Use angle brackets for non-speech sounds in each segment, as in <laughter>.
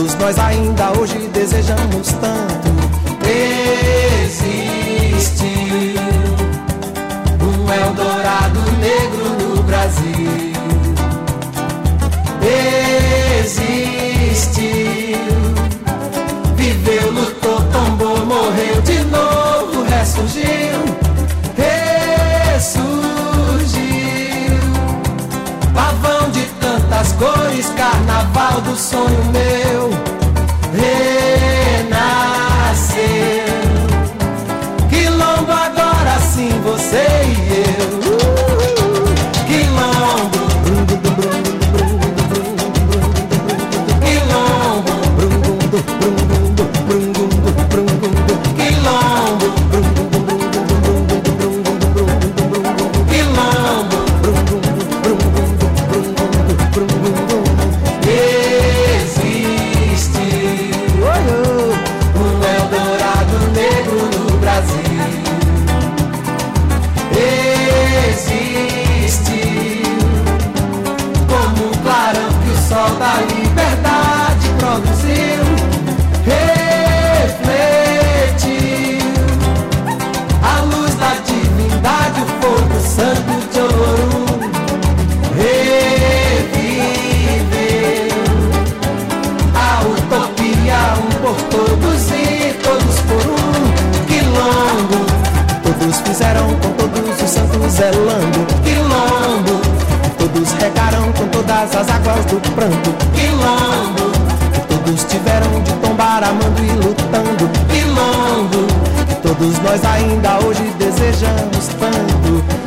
Todos nós ainda hoje desejamos tanto. Existe um Eldorado negro no Brasil. Existe. Viveu, lutou, tombou, morreu de novo, ressurgiu. Ressurgiu. Pavão de tantas cores, carnaval do sonho meu. sei. zelando. Quilombo. Todos regarão com todas as águas do pranto. Quilombo. Todos tiveram de tombar amando e lutando. Quilombo. Todos nós ainda hoje desejamos tanto.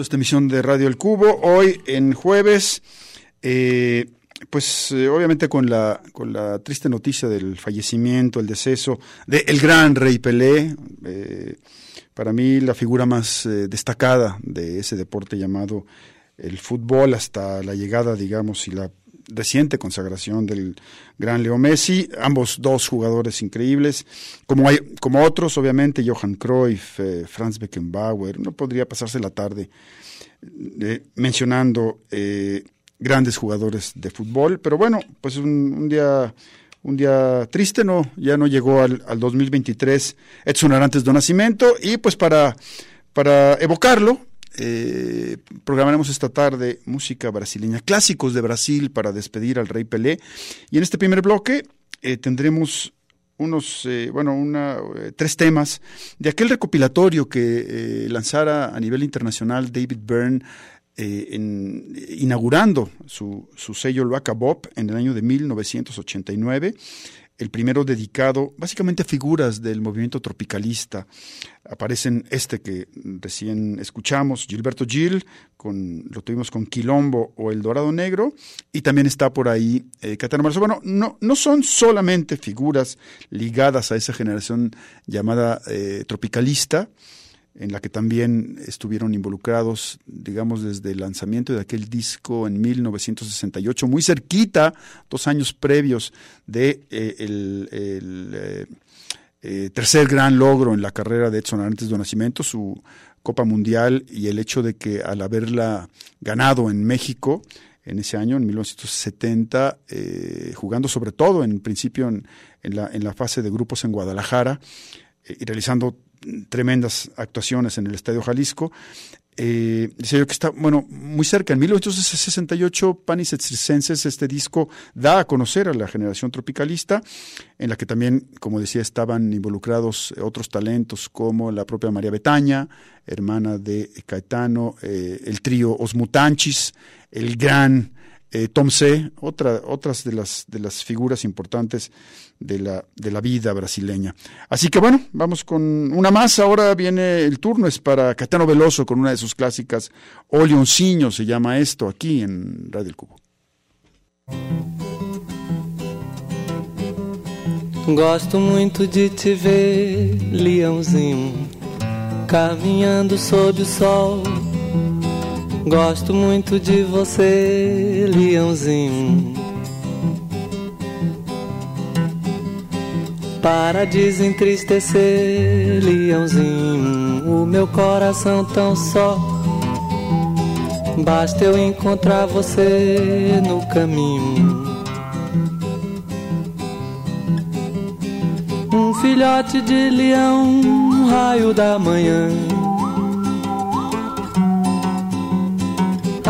Esta emisión de Radio El Cubo, hoy en jueves, eh, pues eh, obviamente con la, con la triste noticia del fallecimiento, el deceso de el gran Rey Pelé, eh, para mí la figura más destacada de ese deporte llamado el fútbol hasta la llegada, digamos, y la reciente consagración del gran Leo Messi, ambos dos jugadores increíbles, como hay, como otros, obviamente, Johan Cruyff, eh, Franz Beckenbauer, no podría pasarse la tarde eh, mencionando eh, grandes jugadores de fútbol, pero bueno, pues un, día un día triste, no, ya no llegó al, al 2023 Edson Arantes de Nacimiento y pues para, para evocarlo, eh, programaremos esta tarde música brasileña, clásicos de Brasil para despedir al Rey Pelé. Y en este primer bloque eh, tendremos unos, eh, bueno, una, tres temas de aquel recopilatorio que lanzara a nivel internacional David Byrne inaugurando su, su sello Loaca Bob en el año de 1989 el primero dedicado básicamente a figuras del movimiento tropicalista. Aparecen este que recién escuchamos, Gilberto Gil, con, lo tuvimos con Quilombo o El Dorado Negro, y también está por ahí eh, Catano Marzo. Bueno, no, no son solamente figuras ligadas a esa generación llamada eh, tropicalista, en la que también estuvieron involucrados, digamos, desde el lanzamiento de aquel disco en 1968, muy cerquita, dos años previos de eh, el, eh, eh, tercer gran logro en la carrera de Edson Arantes de Nacimiento, su Copa Mundial y el hecho de que al haberla ganado en México en ese año, en 1970, jugando sobre todo en principio en, la, en la fase de grupos en Guadalajara y realizando tremendas actuaciones en el Estadio Jalisco. Eh, yo que está, bueno, muy cerca. En 1868, Panis et Circenses, este disco da a conocer a la generación tropicalista, en la que también, como decía, estaban involucrados otros talentos como la propia María Betaña, hermana de Caetano, eh, el trío Osmutanchis, el gran eh, Tom C., otra, otras de las, de las figuras importantes de la, de la vida brasileña. Así que bueno, vamos con una más. Ahora viene el turno, es para Catano Veloso con una de sus clásicas, O Leoncinho se llama esto, aquí en Radio El Cubo. Gosto muito de te ver, leãozinho, caminhando sob o sol. Gosto muito de você, leãozinho. Para desentristecer, leãozinho, o meu coração tão só. Basta eu encontrar você no caminho. Um filhote de leão, um raio da manhã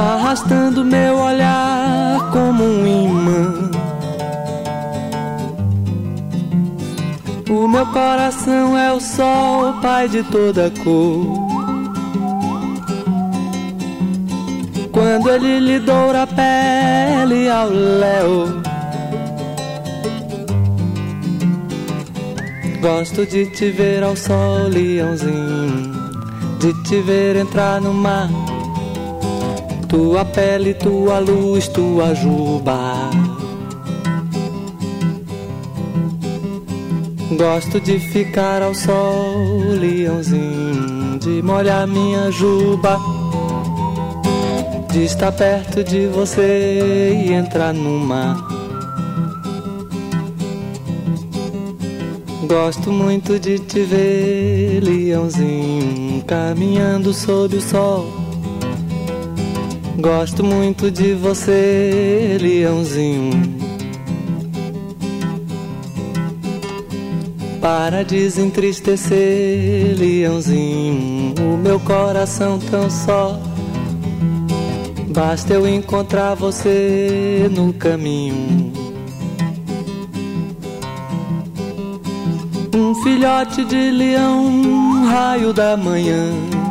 arrastando meu olhar como um imã. O meu coração é o sol, pai de toda cor. Quando ele lhe doura a pele ao léu. Gosto de te ver ao sol, leãozinho. De te ver entrar no mar tua pele, tua luz, tua juba. Gosto de ficar ao sol, leãozinho, de molhar minha juba, de estar perto de você e entrar no mar. Gosto muito de te ver, leãozinho, caminhando sob o sol Gosto muito de você, leãozinho. Para desentristecer, leãozinho, o meu coração tão só. Basta eu encontrar você no caminho. Um filhote de leão, raio da manhã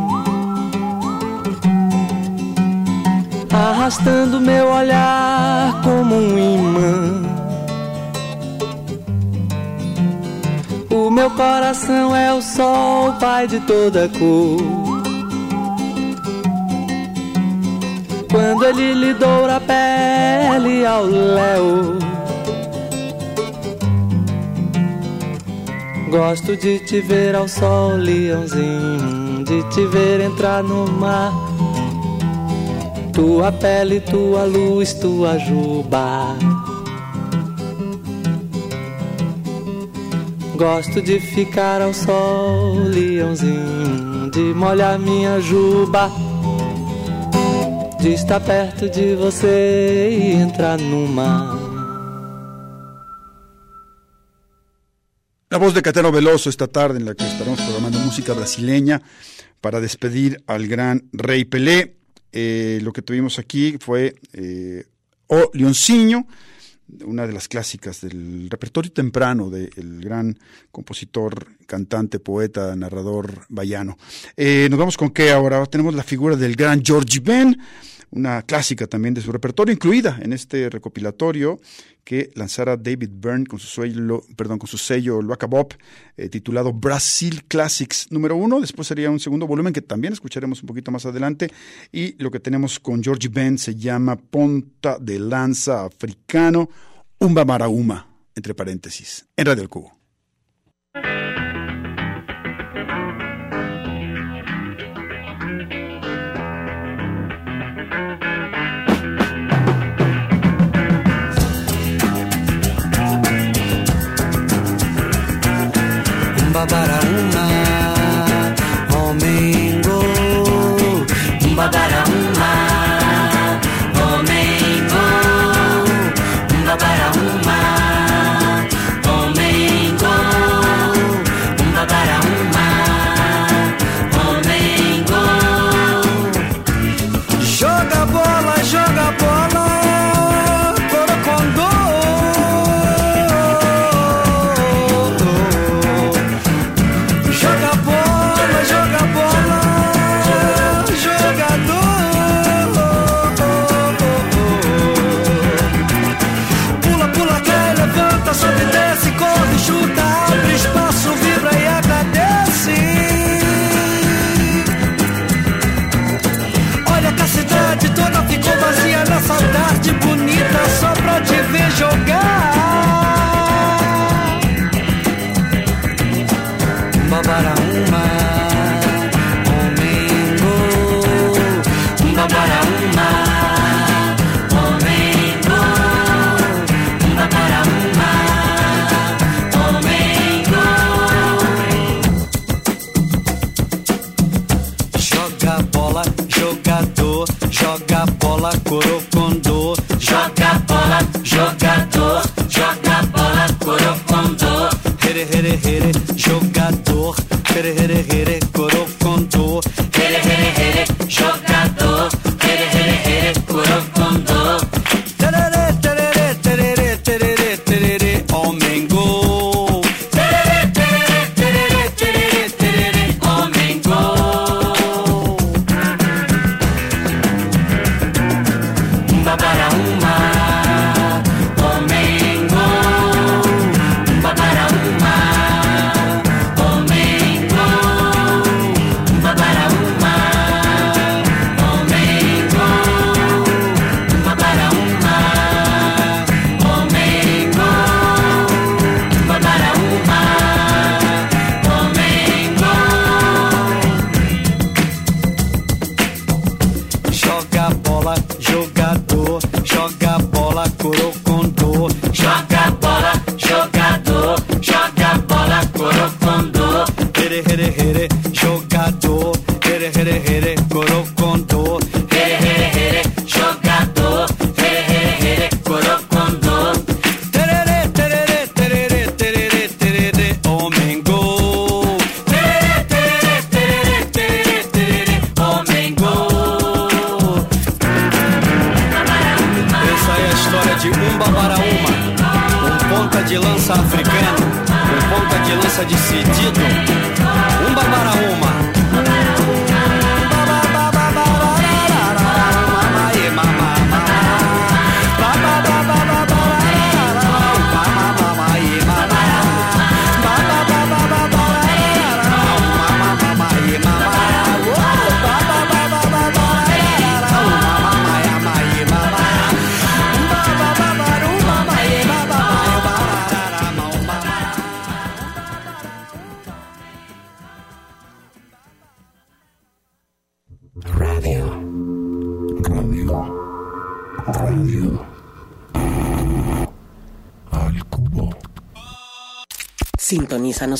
arrastando meu olhar como um imã. O meu coração é o sol, pai de toda cor. quando ele lhe doura a pele ao léu. Gosto de te ver ao sol, leãozinho, de te ver entrar no mar. Tua pele, tua luz, tua juba. Gosto de ficar ao sol, leãozinho, de molhar minha juba. De estar perto de você e entrar no mar. La voz de Catero Veloso esta tarde en la que estaremos programando música brasileña para despedir al gran Rey Pelé. Eh, lo que tuvimos aquí fue eh, O una de las clásicas del repertorio temprano del gran compositor, cantante, poeta, narrador bayano. Eh, nos vamos con qué ahora. Tenemos la figura del gran George Ben una clásica también de su repertorio, incluida en este recopilatorio que lanzara David Byrne con su sello, perdón, con su sello Luaca Bob, eh, titulado Brasil Classics número uno. Después sería un segundo volumen que también escucharemos un poquito más adelante. Y lo que tenemos con George Ben se llama Ponta de Lanza Africano, Umba Marauma, entre paréntesis, en Radio El Cubo.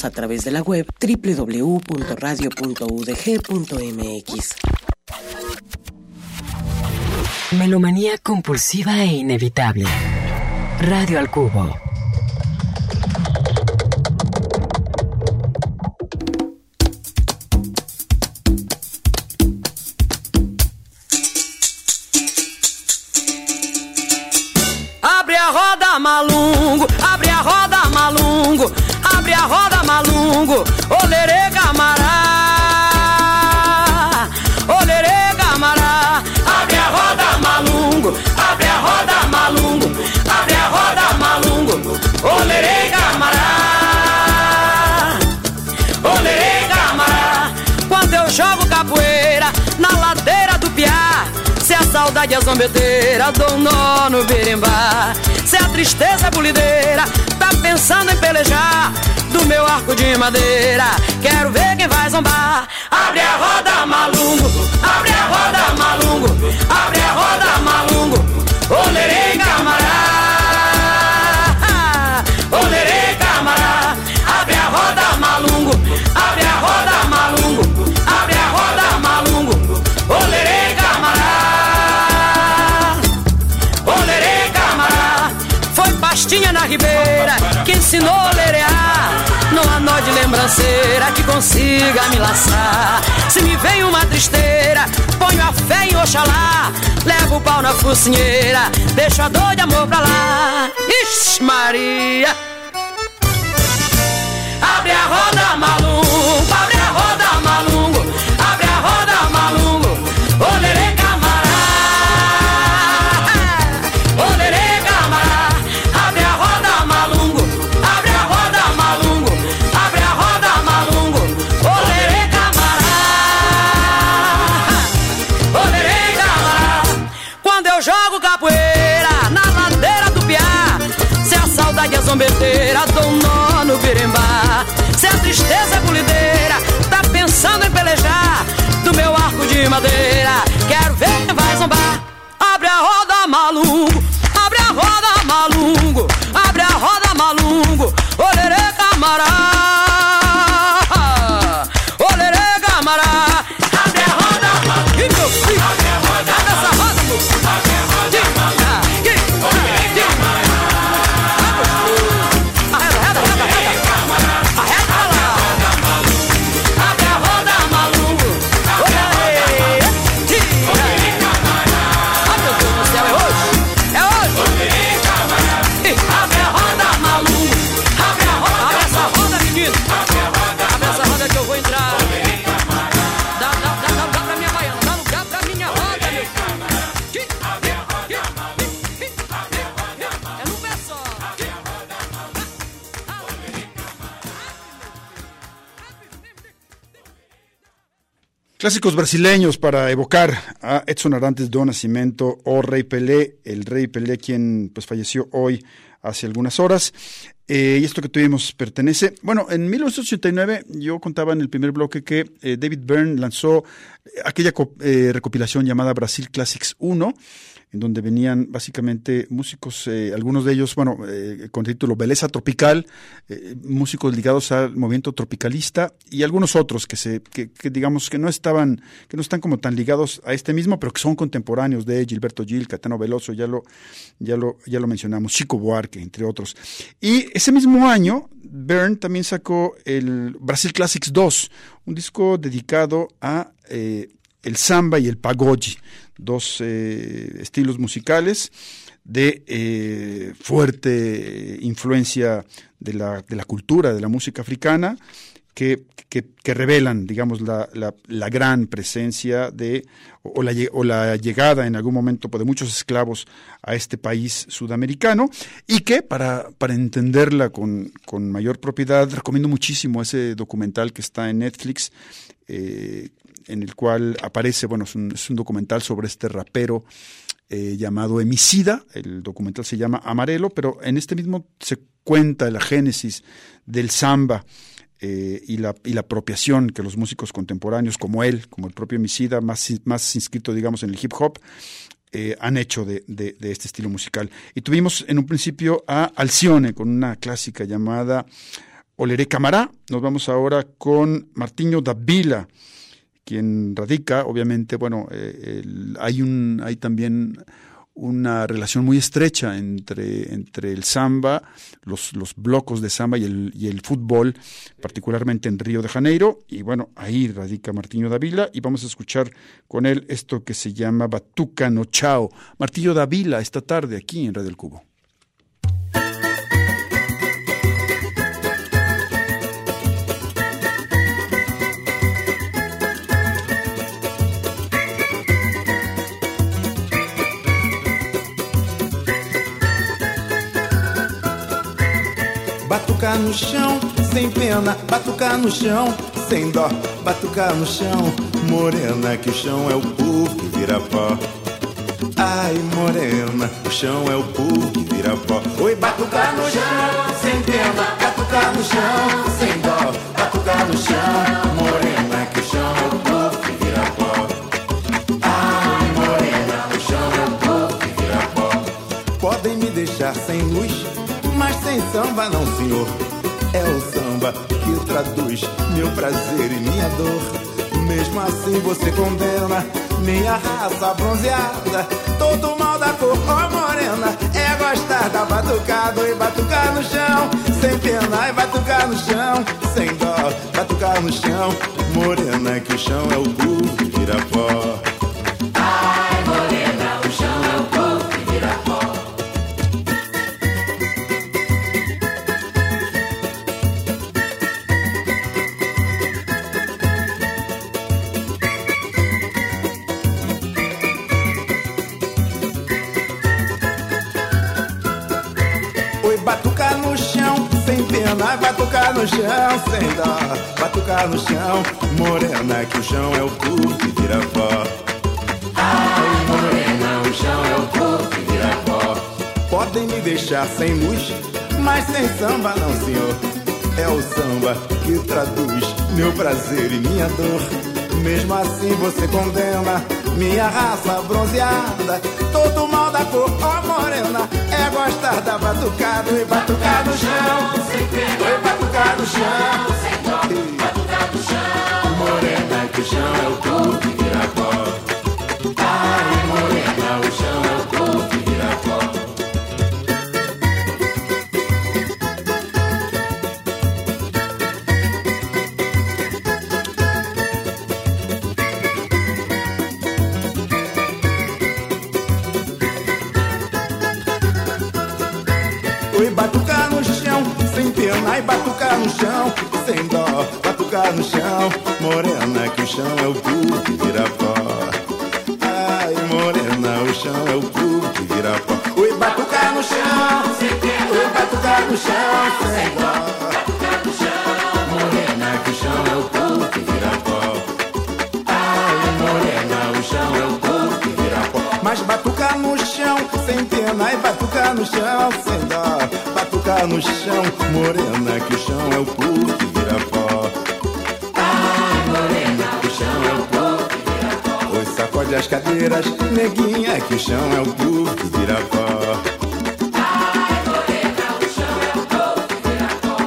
A través de la web www.radio.udg.mx. Melomanía compulsiva e inevitable. Radio al cubo. Abre a roda, malungo, abre a roda, abre a roda, malungo, olerê, camará, olerê, camará, abre a roda, malungo, abre a roda, malungo, abre a roda, malungo, olerê, camará, olerê, camará, quando eu jogo capoeira na ladeira do piá. Se a saudade é zombeteira, dou um nó no berimbá. Se a tristeza é bulideira, tá pensando em pelejar. Meu arco de madeira, quero ver quem vai zombar. Abre a roda, malungo, abre a roda, malungo, abre a roda, malungo. Olerei, camará, olerei, camará. Abre a roda, malungo, abre a roda, malungo, abre a roda, malungo. Olerei, camará, olerei, camará. Foi pastinha na ribeira que ensinou de lembranceira que consiga me laçar. Se me vem uma tristeira, ponho a fé em Oxalá. Levo o pau na focinheira, deixo a dor de amor pra lá. Ixi, Maria. Abre a roda, malungo, Clásicos brasileños para evocar a Edson Arantes do Nascimento o Rey Pelé, el Rey Pelé quien pues falleció hoy hace algunas horas. Eh, y esto que tuvimos pertenece, bueno, en 1989 yo contaba en el primer bloque que eh, David Byrne lanzó aquella eh, recopilación llamada Brasil Classics 1, en donde venían básicamente músicos, eh, algunos de ellos, bueno, eh, con título Beleza Tropical, eh, músicos ligados al movimiento tropicalista y algunos otros que se, que, que digamos que no estaban, que no están como tan ligados a este mismo, pero que son contemporáneos de Gilberto Gil, Catano Veloso, ya lo, ya lo, ya lo mencionamos, Chico Buarque, entre otros. Y ese mismo año, Byrne también sacó el Brasil Classics 2, un disco dedicado a eh, el samba y el pagode, dos eh, estilos musicales de eh, fuerte influencia de la, de la, cultura, de la música africana, que, que, revelan, digamos, la, la, la, gran presencia de, o la, o la llegada en algún momento de muchos esclavos a este país sudamericano, y que para, para entenderla con, con mayor propiedad, recomiendo muchísimo ese documental que está en Netflix, eh, en el cual aparece, bueno, es un, documental sobre este rapero eh, llamado Emicida, el documental se llama Amarelo, pero en este mismo se cuenta la génesis del samba eh, y, la, y la apropiación que los músicos contemporáneos como él, como el propio Emicida, más, más inscrito, digamos, en el hip hop, eh, han hecho de, de- de este estilo musical. Y tuvimos en un principio a Alcione con una clásica llamada Oleré Camará. Nos vamos ahora con Martiño Davila, quien radica, obviamente, bueno, eh, el- hay, un, hay también una relación muy estrecha entre, entre el samba, los, los blocos de samba y el, y el fútbol, particularmente en Río de Janeiro. Y bueno, ahí radica Martiño Davila y vamos a escuchar con él esto que se llama Batuca no Chao. Martillo Davila esta tarde aquí en Radio del Cubo. Batucar no chão, sem pena, batucar no chão, sem dó, batucar no chão, morena, que o chão é o povo que vira pó. Ai, morena, o chão é o povo que vira pó. Oi, batucar no chão, sem pena, batucar no chão, sem dó, batucar no chão, morena, que o chão é o povo que vira pó. Ai, morena, o chão é o povo que vira pó. Podem me deixar sem luz, sem samba não, senhor. É o samba que traduz meu prazer e minha dor. Mesmo assim você condena minha raça bronzeada. Todo mal da cor, ó morena, é gostar da batucada e batucar no chão. Sem pena e batucar no chão, sem dó, batucar no chão. Morena, que o chão é o cu vira pó. No chão, sem dó, batucar no chão, morena, que o chão é o cu que vira pó. Ai, morena, o chão é o cu que vira pó. Podem me deixar sem luz, mas sem samba não, senhor. É o samba que traduz meu prazer e minha dor. Mesmo assim você condena minha raça bronzeada. Todo mal da cor, ó morena, é gostar da batucada e batucar no chão. Sem pena, e batucar no chão. Sem dó, batucar no chão. Morena, que o chão é o cu que vira pó. Sem dó, batucar no chão, morena, que o chão é o cu que vira pó. Ai, morena, o chão é o cu que vira pó. Oi, batucar no chão, sem pena, oi, batucar no chão, sem dó, batucar no chão, morena, que o chão é o cu que vira pó. Ai, morena, o chão é o cu que vira pó. Mas batucar no chão, sem pena e batucar no chão, sem dó. Batucar no chão, morena, que o chão é o cu As cadeiras, neguinha, que o chão é o cu que vira pó.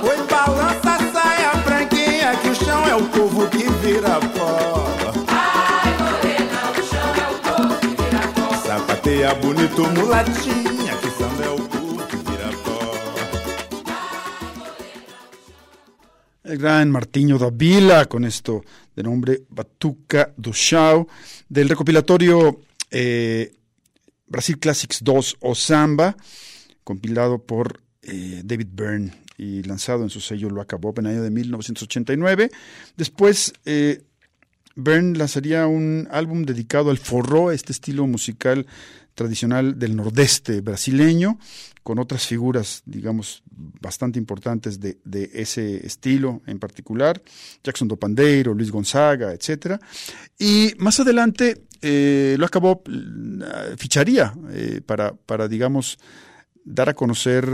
Oi, balança a saia branquinha, que o chão é o povo que vira pó. Sapateia bonito, mulatinha, que samba é El gran Martiño Davila con esto de nombre Batuca do Chao, del recopilatorio eh, Brasil Classics 2 o Samba, compilado por eh, David Byrne y lanzado en su sello Lo Acabó en el año de 1989. Después eh, Byrne lanzaría un álbum dedicado al forró, este estilo musical tradicional del nordeste brasileño, con otras figuras, digamos, bastante importantes de, ese estilo en particular, Jackson do Pandeiro, Luis Gonzaga, etcétera. Y más adelante eh, lo acabó, eh, ficharía eh, para, para, digamos, dar a conocer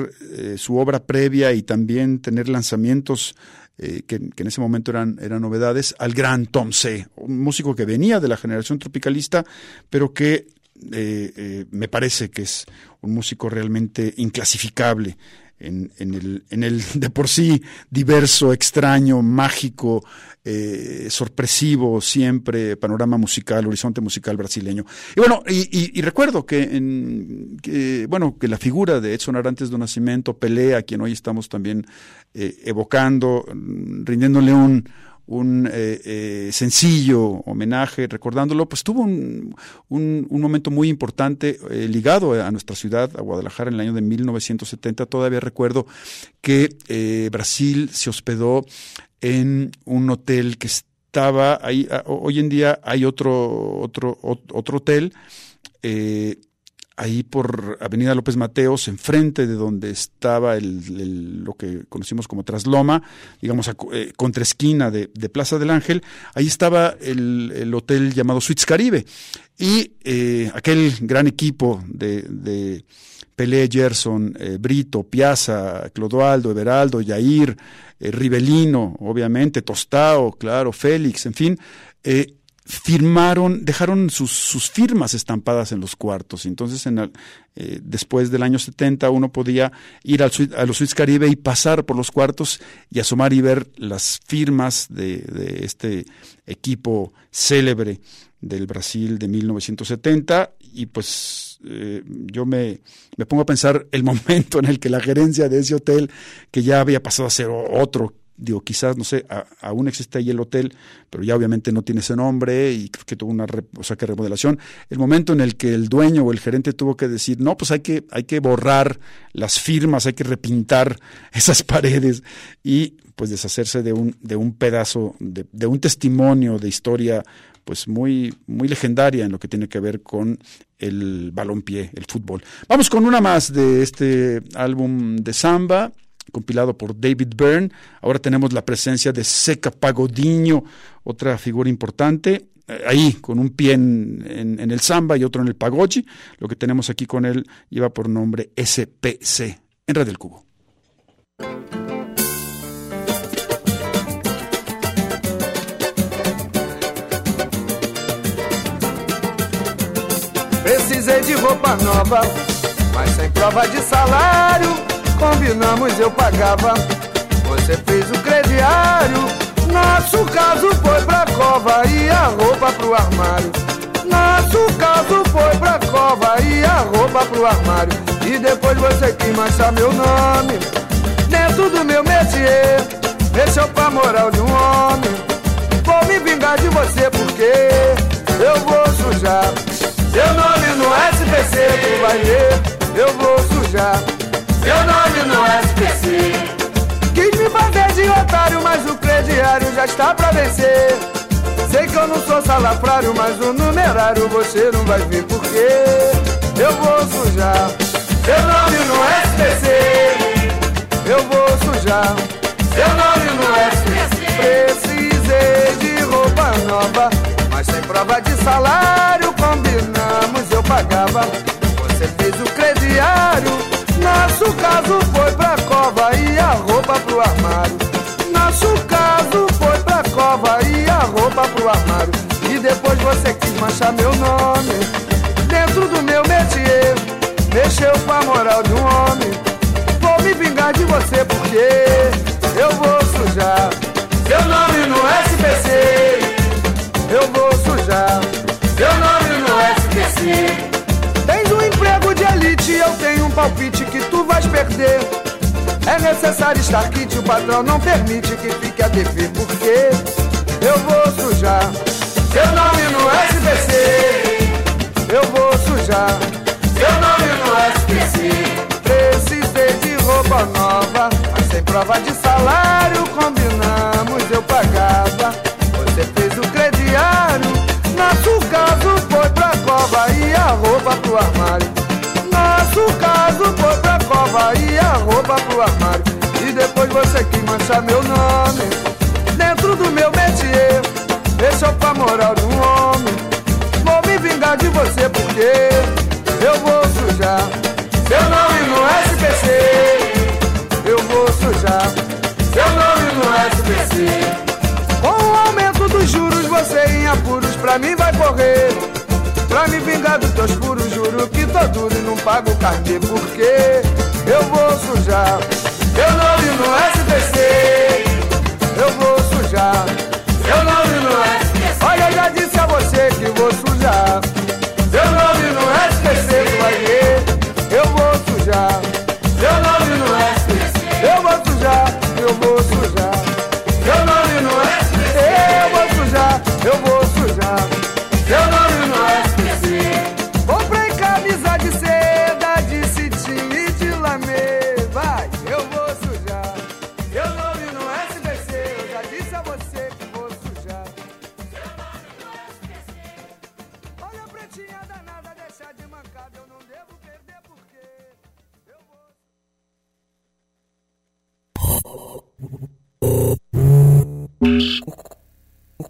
su obra previa y también tener lanzamientos que, que en ese momento eran, eran novedades, al gran Tom C., un músico que venía de la generación tropicalista, pero que eh, eh, me parece que es un músico realmente inclasificable en, en, el, en el <laughs> de por sí diverso, extraño, mágico, eh, sorpresivo siempre panorama musical, horizonte musical brasileño. Y bueno, y, y- y recuerdo que, en, que, bueno, que la figura de Edson Arantes do Nascimento, Pelé, a quien hoy estamos también evocando, mm, rindiéndole un, un eh, eh, sencillo homenaje, recordándolo, pues tuvo un, un, momento muy importante eh, ligado a nuestra ciudad, a Guadalajara, en el año de 1970. Todavía recuerdo que eh, Brasil se hospedó en un hotel que estaba ahí. a- Hoy en día hay otro, otro, ot- otro hotel. eh, ahí por Avenida López Mateos, enfrente de donde estaba el, lo que conocimos como Trasloma, digamos, a, eh, contraesquina de, de Plaza del Ángel, ahí estaba el, el hotel llamado Suites Caribe. Y eh, aquel gran equipo de, de Pelé, Gerson, eh, Brito, Piazza, Clodoaldo, Everaldo, Yair, eh, Rivelino, obviamente, Tostao, claro, Félix, en fin, eh, firmaron, dejaron sus, sus firmas estampadas en los cuartos. Entonces, en el- eh, después del año 70, uno podía ir al a los suites Caribe y pasar por los cuartos y asomar y ver las firmas de, de este equipo célebre del Brasil de 1970. Y pues eh, yo me, me pongo a pensar el <laughs> momento en el que la gerencia de ese hotel, que ya había pasado a ser otro, digo, quizás, no sé, a- aún existe ahí el hotel, pero ya obviamente no tiene ese nombre y creo que tuvo una, o sea, que remodelación. El momento en el que el dueño o el gerente tuvo que decir, no, pues hay que, hay que borrar las firmas, hay que repintar <laughs> esas paredes y pues deshacerse de un, de un pedazo, de, de un testimonio de historia pues muy, muy legendaria en lo que tiene que ver con el balompié, el fútbol. Vamos con una más de este álbum de samba, compilado por David Byrne. Ahora tenemos la presencia de Seca Pagodinho, otra figura importante. eh, Ahí, con un pie en, el samba y otro en el pagode. Lo que tenemos aquí con él lleva por nombre SPC, en Red del Cubo. Precisei de roupa nova, mas sem prova de salário. Combinamos, eu pagava. Você fez o crediário. Nosso caso foi pra cova e a roupa pro armário. Nosso caso foi pra cova e a roupa pro armário. E depois você quis manchar meu nome dentro do meu métier. Deixou pra moral de um homem. Vou me vingar de você porque eu vou sujar. Seu nome no SPC, tu vai ver, eu vou sujar. Seu nome no SPC. Quis me fazer de otário, mas o crediário já está pra vencer. Sei que eu não sou salafrário, mas o numerário você não vai ver porque eu vou sujar. Seu nome no SPC, eu vou sujar. Seu nome no SPC. Precisei de roupa nova, mas sem prova de salário. Combinamos, eu pagava. Você fez o crediário. Nosso caso foi pra cova e a roupa pro armário. Nosso caso foi pra cova e a roupa pro armário. E depois você quis manchar meu nome dentro do meu métier. Mexeu com a moral de um homem. Vou me vingar de você porque eu vou sujar. Seu nome no SPC. Eu vou sujar. Seu nome no SPC. Tens um emprego elite, eu tenho um palpite que tu vais perder. É necessário estar quente, o patrão não permite que fique a dever, porque eu vou sujar. Seu nome no SPC, eu vou sujar. Seu nome no SPC. Precisei de roupa nova, mas sem prova de salário, combinamos, eu pagava. armário E depois você que mancha meu nome Dentro do meu métier Esse é o moral de um homem Vou me vingar de você porque Eu vou sujar Seu nome no SPC Eu vou sujar Seu nome no SPC com o aumento dos juros, você em apuros pra mim vai correr. Pra me vingar dos teus puros, juro que tô duro e não pago carnê, por quê? sujar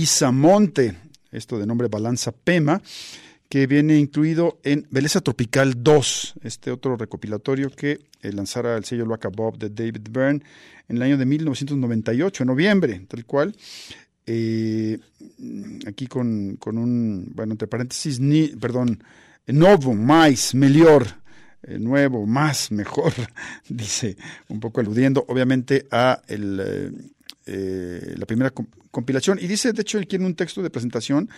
Balanza Monte, esto de nombre Balanza Pema, que viene incluido en Belleza Tropical 2, este otro recopilatorio que eh, lanzara el sello Luaca Bob de David Byrne en el año de 1998, en noviembre, tal cual. Eh, aquí con, con, un, bueno, entre paréntesis, ni, perdón, Novo, Mais, Melior, eh, nuevo, más, mejor, <laughs> dice, un poco aludiendo obviamente a el eh, la primera com- compilación. Y dice, de hecho, aquí en un texto de presentación,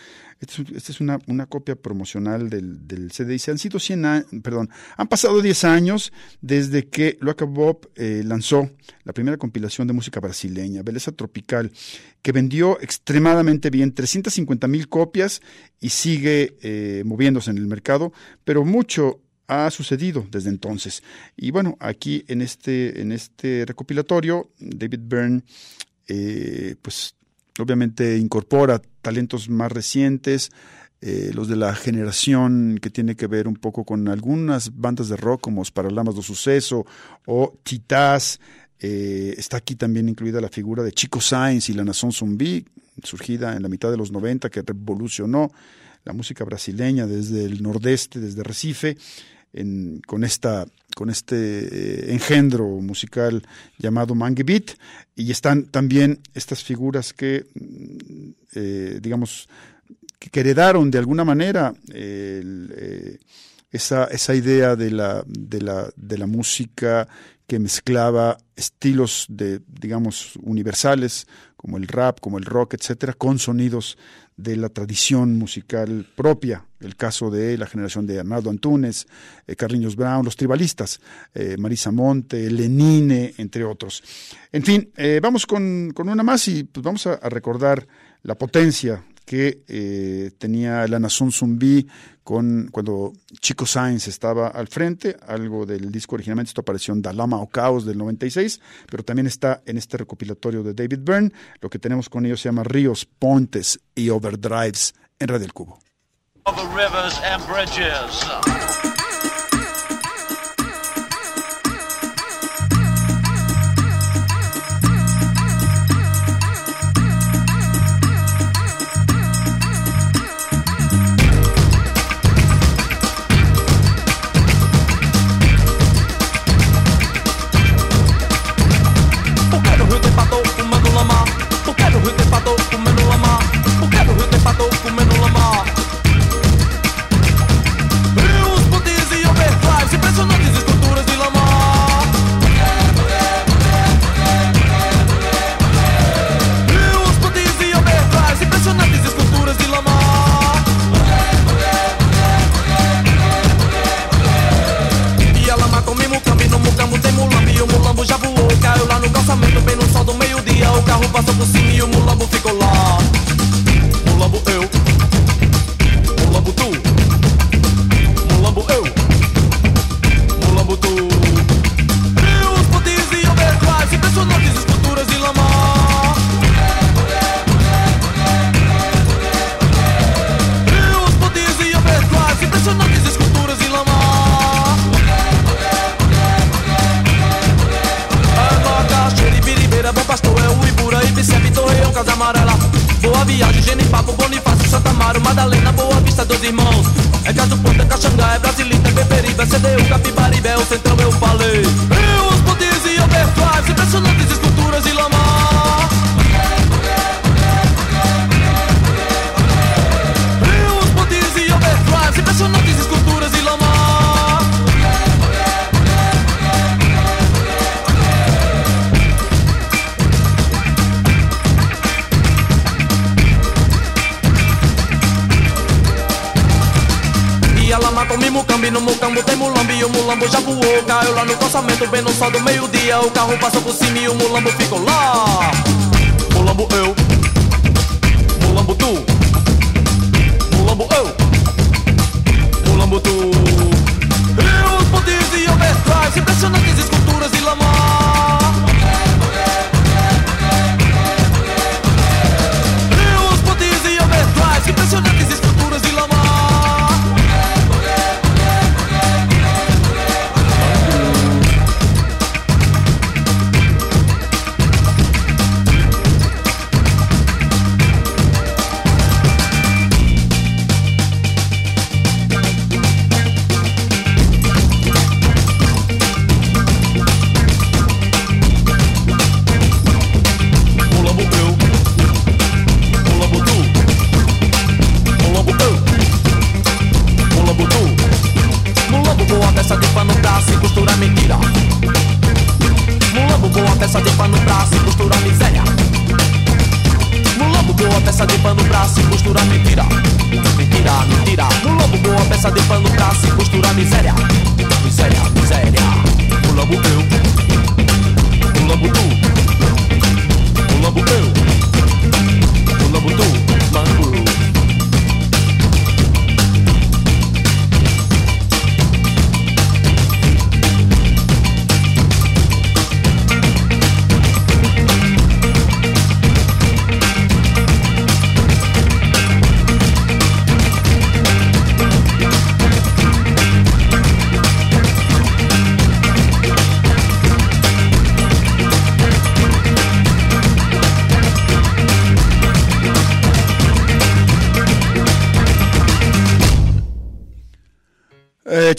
esta es, una, una copia promocional del, del CD, dice, han sido 100 años, perdón, han pasado 10 años desde que Loca Bob eh, lanzó la primera compilación de música brasileña, Beleza Tropical, que vendió extremadamente bien, 350 mil copias y sigue eh, moviéndose en el mercado, pero mucho ha sucedido desde entonces. Y bueno, aquí en este, en este recopilatorio, David Byrne, eh, pues obviamente incorpora talentos más recientes, eh, los de la generación que tiene que ver un poco con algunas bandas de rock como Os Paralamas do Suceso o Titás. Eh, está aquí también incluida la figura de Chico Sainz y la Nación Zumbi, surgida en la mitad de los 90, que revolucionó la música brasileña desde el nordeste, desde Recife, con, esta, con este eh, engendro musical llamado Mangue Beat. Y están también estas figuras que, mm, eh, digamos, que, heredaron de alguna manera el, eh, esa, esa idea de la, de, la, de la música que mezclaba estilos de, digamos, universales, como el rap, como el rock, etcétera, con sonidos de la tradición musical propia. El caso de la generación de Arnaldo Antunes, eh, Brown, los tribalistas, eh, Marisa Monte, Lenine, entre otros. En fin, eh, vamos con, con una más y pues, vamos a recordar la potencia que eh, tenía la Nación Zumbi con, cuando Chico Sainz estaba al frente, algo del disco originalmente, esto apareció en Dalama o Caos del 96, pero también está en este recopilatorio de David Byrne, lo que tenemos con ellos se llama Ríos, Pontes y Overdrives en Radio del Cubo. burro de pato comendo lama? o que é burro de pato comendo lama? E os putis e overdrives impressionantes esculturas de lama. E os putis e overdrives impressionantes esculturas de lama. E a lama comemos, caminhamos, mudamos, temos e O mulambo já voou, caiu lá no calçamento, bem no carro passou por cima E o mulambo ficou lá Boa Viagem, Genipapo, Bonifácio, Santa Amaro, Madalena, Boa Vista, Dois Irmãos. É Caso Ponta, Caxangá, é Brasilita, é Beberiba, CDU, Capibaribe, é o Centrão, eu falei. Rios, Pontes e Overdrives, impressionantes esculturas de lama. Rios, Pontes e Overdrives, impressionantes esculturas de lama E come mucambi, no mucambo tem mulambi o mulambo já voou, caiu lá no calçamento Bem no sol do meio-dia, o carro passou por cima E o mulambo ficou lá. Mulambo eu. Mulambo tu. Mulambo eu. Mulambo tu. Rios, pontes e overdrives Impressionantes esculturas de lama pano braço e costura miséria. Mulombo boa peça de pano pra se costura mentira. Mentira, mentira. no lobo boa peça de pano pra se costura miséria. Miséria, miséria. Mulombo eu. lobo tu. Mulombo eu. lobo tu. Mano.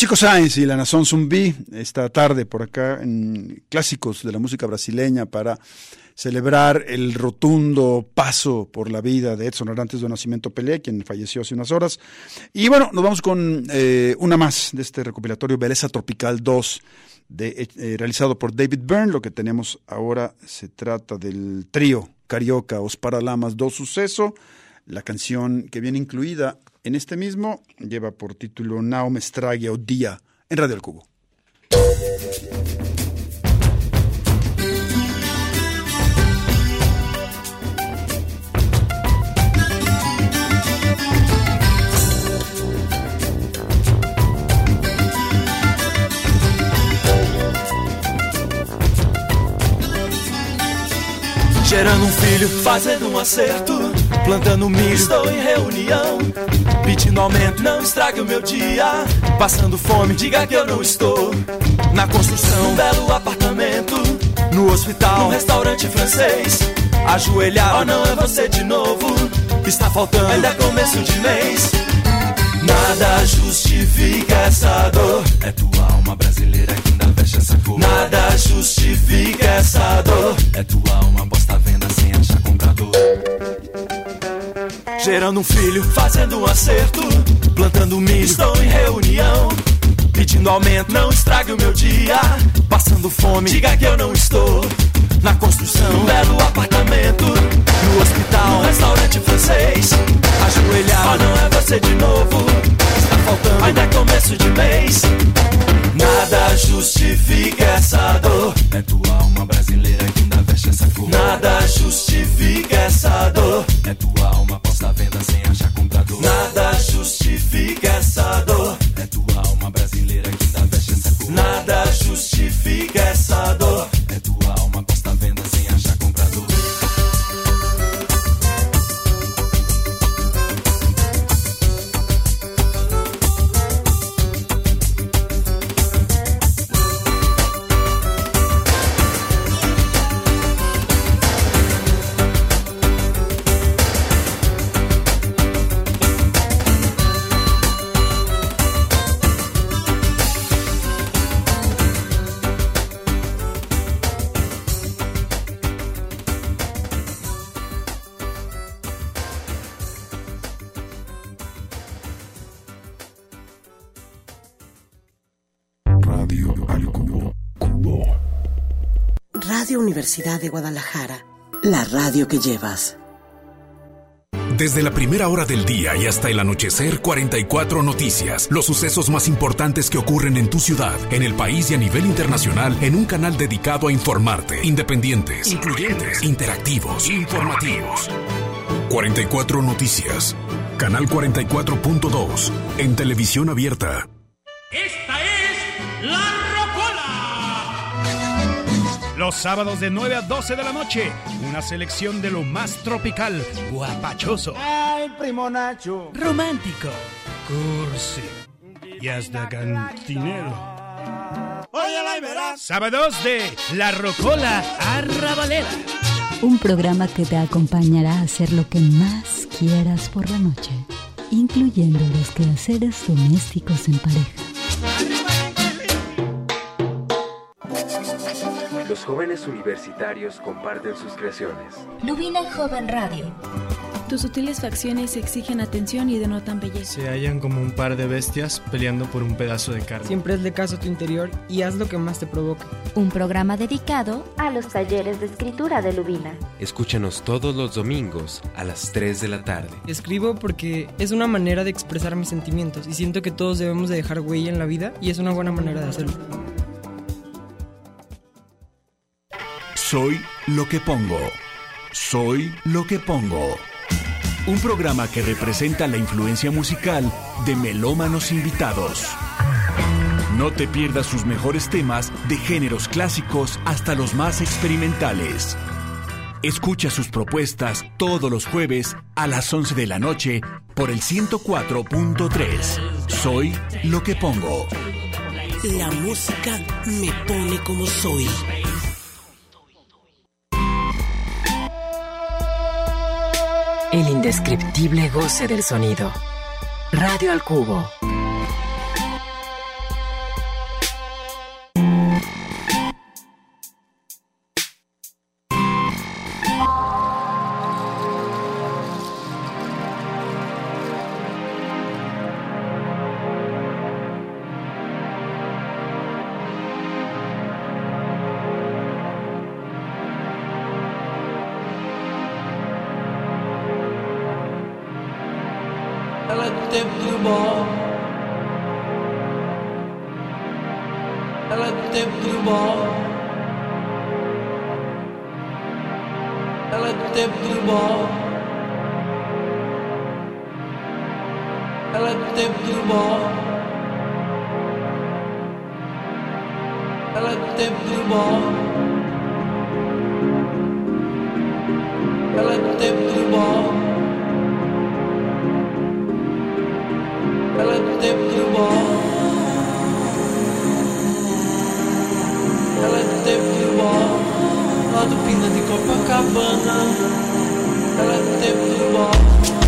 Chico Sainz y la Nación Zumbi esta tarde por acá en clásicos de la música brasileña para celebrar el rotundo paso por la vida de Edson Arantes do Nascimento Pelé, quien falleció hace unas horas. Y bueno, nos vamos con eh, una más de este recopilatorio Belleza Tropical 2, de, eh, realizado por David Byrne. Lo que tenemos ahora se trata del trío Carioca Os Paralamas do Suceso. La canción que viene incluida en este mismo lleva por título Now me estrague o Día en Radio El Cubo. Gerando um filho, fazendo um acerto Plantando milho, estou em reunião. Pedindo aumento, não estrague o meu dia. Passando fome, diga que eu não estou. Na construção, um belo apartamento. No hospital, um restaurante francês. Ajoelhado, oh não é você de novo. Está faltando, ainda é começo de mês. Nada justifica essa dor. É tua alma brasileira que ainda veste essa cor. Nada justifica essa dor. É tua alma posta à venda sem achar comprador Gerando um filho, fazendo um acerto Plantando milho, estou em reunião Pedindo aumento, não estrague o meu dia Passando fome, diga que eu não estou Na construção, um belo apartamento No hospital, um restaurante francês Ajoelhado, oh não é você de novo Está faltando, ainda é começo de mês Nada justifica essa dor É tua alma brasileira que ainda veste essa cor Nada justifica essa dor É tua dancing. Radio Universidad de Guadalajara, la radio que llevas. Desde la primera hora del día y hasta el anochecer, 44 noticias. Los sucesos más importantes que ocurren en tu ciudad, en el país y a nivel internacional en un canal dedicado a informarte. Independientes, incluyentes, interactivos, informativos. 44 noticias. Canal 44.2. En televisión abierta. Esta Los sábados de 9 a 12 de la noche, una selección de lo más tropical, guapachoso, Ay, primo Nacho. romántico, cursi y hasta cantinero. Óyela y verás. Sábados de La Rocola Arrabalera. Un programa que te acompañará a hacer lo que más quieras por la noche, incluyendo los quehaceres domésticos en pareja. Los jóvenes universitarios comparten sus creaciones. Lubina Joven Radio. Tus sutiles facciones exigen atención y denotan belleza. Se hallan como un par de bestias peleando por un pedazo de carne. Siempre hazle caso a tu interior y haz lo que más te provoque. Un programa dedicado a los talleres de escritura de Lubina. Escúchanos todos los domingos a las 3 de la tarde. Escribo porque es una manera de expresar mis sentimientos y siento que todos debemos de dejar huella en la vida y es una buena manera de hacerlo. Soy lo que pongo. Soy lo que pongo. Un programa que representa la influencia musical de melómanos invitados. No te pierdas sus mejores temas de géneros clásicos hasta los más experimentales. Escucha sus propuestas todos los jueves a las 11 de la noche por el 104.3. Soy lo que pongo. La música me pone como soy. Indescriptible goce del sonido. Radio al cubo. Lá do Pina de Copacabana. É do tempo do bom.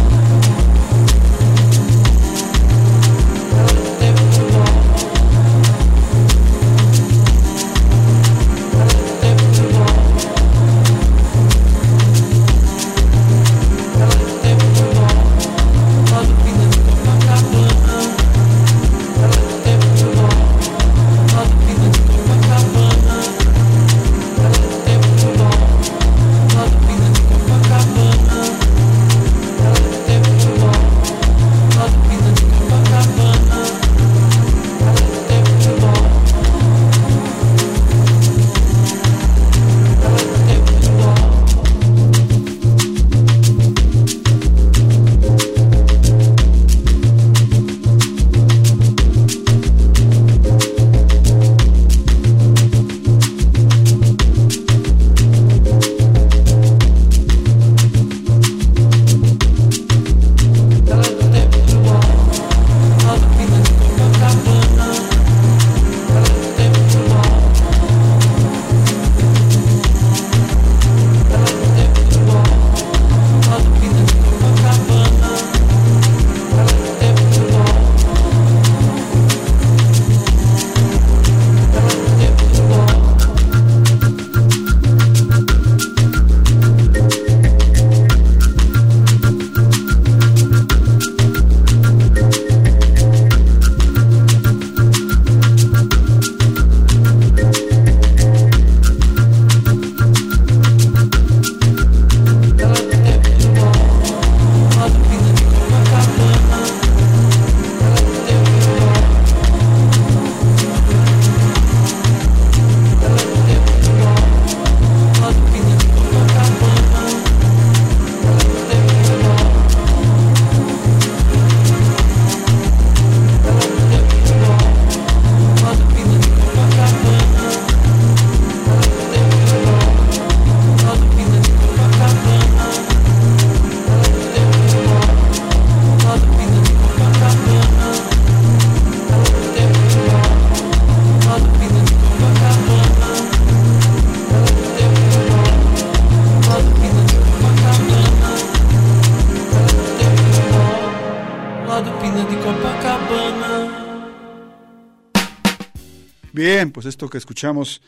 Bien, pues esto que escuchamos,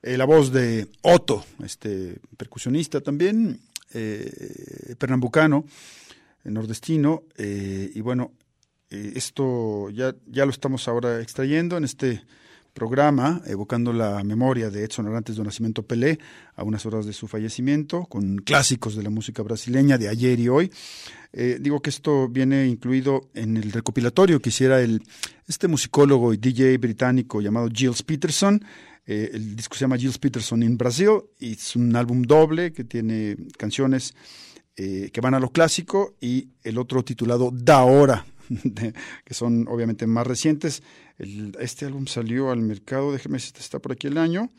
eh, la voz de Otto, este percusionista también, eh, pernambucano, eh, nordestino, y bueno, esto ya, ya lo estamos ahora extrayendo en este programa, evocando la memoria de Edson Arantes do Nascimento Pelé, a unas horas de su fallecimiento, con clásicos de la música brasileña de ayer y hoy. Eh, digo que esto viene incluido en el recopilatorio que hiciera el, este musicólogo y DJ británico llamado Gilles Peterson. Eh, el disco se llama Gilles Peterson in Brasil y es un álbum doble que tiene canciones eh, que van a lo clásico y el otro titulado Da Hora, <laughs> que son obviamente más recientes. El- este álbum salió al mercado, déjeme si está por aquí el año,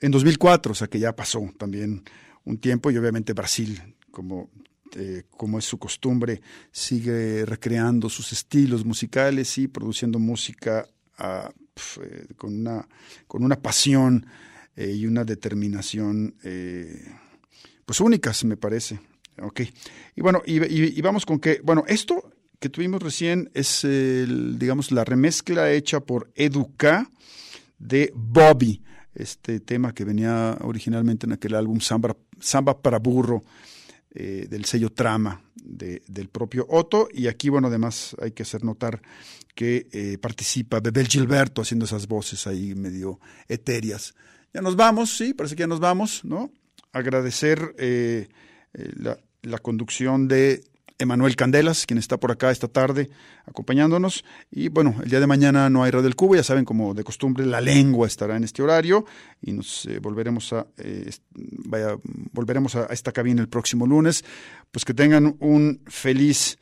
en 2004, o sea que ya pasó también un tiempo y obviamente Brasil, como, eh, como es su costumbre, sigue recreando sus estilos musicales y produciendo música ah, eh, con, una, con una pasión eh, y una determinación eh, pues únicas, me parece. Ok. Y bueno, y vamos con que, bueno, esto que tuvimos recién es, el, digamos, la remezcla hecha por Educa de Bobby, este tema que venía originalmente en aquel álbum Samba, Samba para Burro, eh, del sello Trama de- del propio Otto. Y aquí, bueno, además hay que hacer notar que eh, participa Bebel Gilberto haciendo esas voces ahí medio etéreas. Ya nos vamos, sí, parece que ya nos vamos, ¿no? Agradecer eh, la conducción de Emanuel Candelas, quien está por acá esta tarde acompañándonos. Y bueno, el día de mañana no hay Radio del Cubo, ya saben, como de costumbre, la lengua estará en este horario y nos eh, volveremos a eh, volveremos a, esta cabina el próximo lunes. Pues que tengan un feliz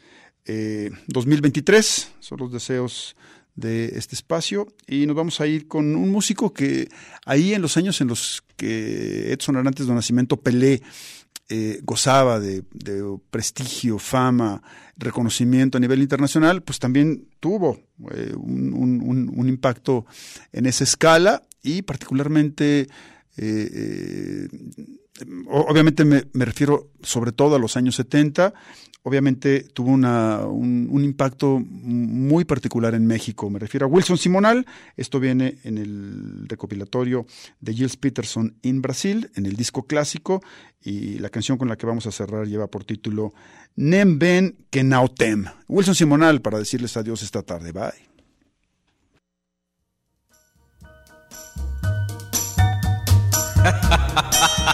eh, 2023, son los deseos de este espacio y nos vamos a ir con un músico que ahí en los años en los que Edson Arantes de Nacimiento Pelé eh, gozaba de, prestigio, fama, reconocimiento a nivel internacional, pues también tuvo eh, un, impacto en esa escala y particularmente, eh, eh, obviamente me, me refiero sobre todo a los años 70, obviamente tuvo un, un impacto muy particular en México. Me refiero a Wilson Simonal. Esto viene en el recopilatorio de Gilles Peterson en Brasil, en el disco clásico, y la canción con la que vamos a cerrar lleva por título Nem Ben que Nautem. Wilson Simonal para decirles adiós esta tarde. Bye. <laughs>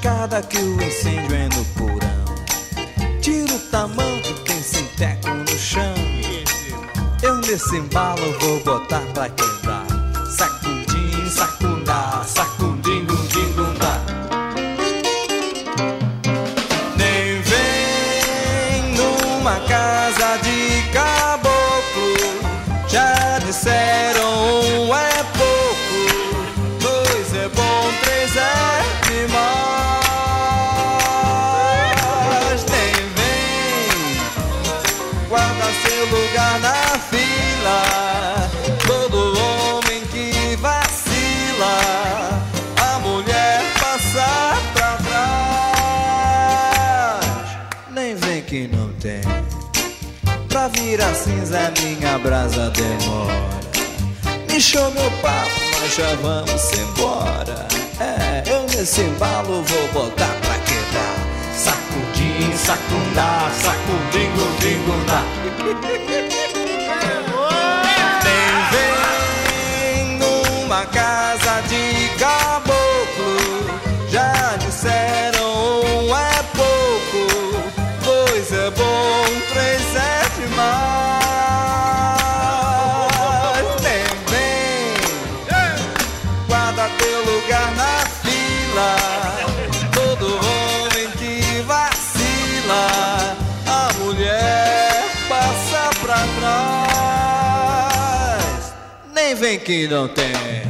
escada que o incêndio é no porão. Tira o tamanho, tem sinteco no chão. Eu nesse embalo vou botar pra quebrar. Minha brasa demora. Me show meu papo, nós já vamos embora. É, eu nesse embalo vou botar pra quebrar. Sacudim, sacundá, sacudim, gundim, gundá. Nem vem numa casa tem não tem.